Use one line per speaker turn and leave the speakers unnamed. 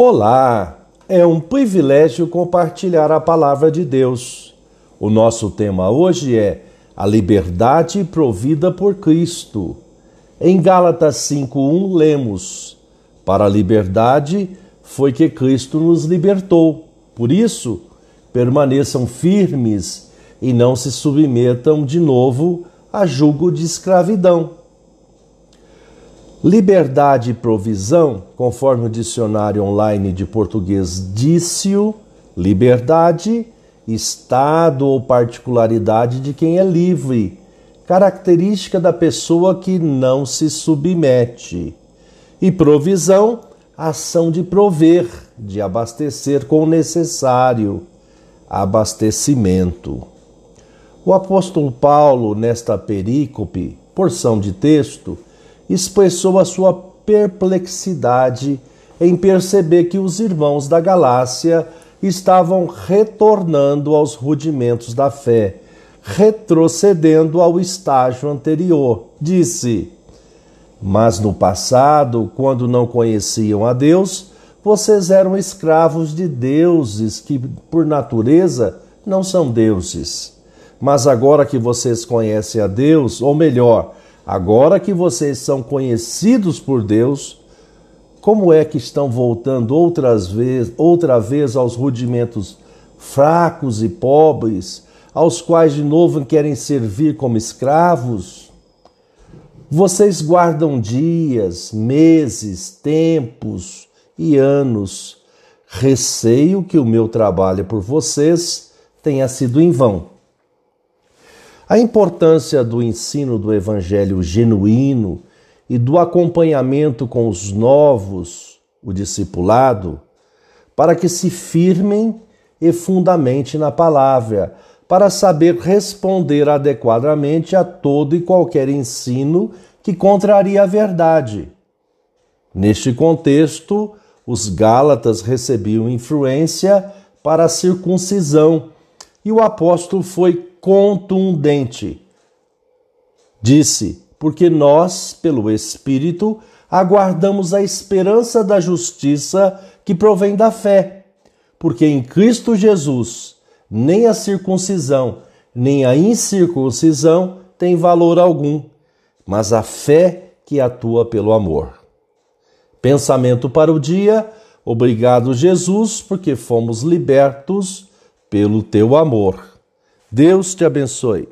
Olá, é um privilégio compartilhar a palavra de Deus. O nosso tema hoje é a liberdade provida por Cristo. Em Gálatas 5:1 lemos: Para a liberdade foi que Cristo nos libertou. Por isso, permaneçam firmes e não se submetam de novo a julgo de escravidão. Liberdade e provisão, conforme o dicionário online de português disse-o, liberdade, estado ou particularidade de quem é livre, característica da pessoa que não se submete. E provisão, ação de prover, de abastecer com o necessário, abastecimento. O apóstolo Paulo, nesta perícope, porção de texto, expressou a sua perplexidade em perceber que os irmãos da Galácia estavam retornando aos rudimentos da fé, retrocedendo ao estágio anterior. Disse: Mas no passado, quando não conheciam a Deus, vocês eram escravos de deuses que, por natureza, não são deuses. Mas agora que vocês conhecem a Deus, ou melhor, Agora que vocês são conhecidos por Deus, como é que estão voltando outras vezes, outra vez aos rudimentos fracos e pobres, aos quais de novo querem servir como escravos? Vocês guardam dias, meses, tempos e anos. Receio que o meu trabalho por vocês tenha sido em vão. A importância do ensino do evangelho genuíno e do acompanhamento com os novos, o discipulado, para que se firmem e fundamente na palavra, para saber responder adequadamente a todo e qualquer ensino que contraria a verdade. Neste contexto, os Gálatas recebiam influência para a circuncisão e o apóstolo foi contundente. Disse: Porque nós, pelo Espírito, aguardamos a esperança da justiça que provém da fé. Porque em Cristo Jesus, nem a circuncisão, nem a incircuncisão tem valor algum, mas a fé que atua pelo amor. Pensamento para o dia. Obrigado, Jesus, porque fomos libertos pelo teu amor. Deus te abençoe.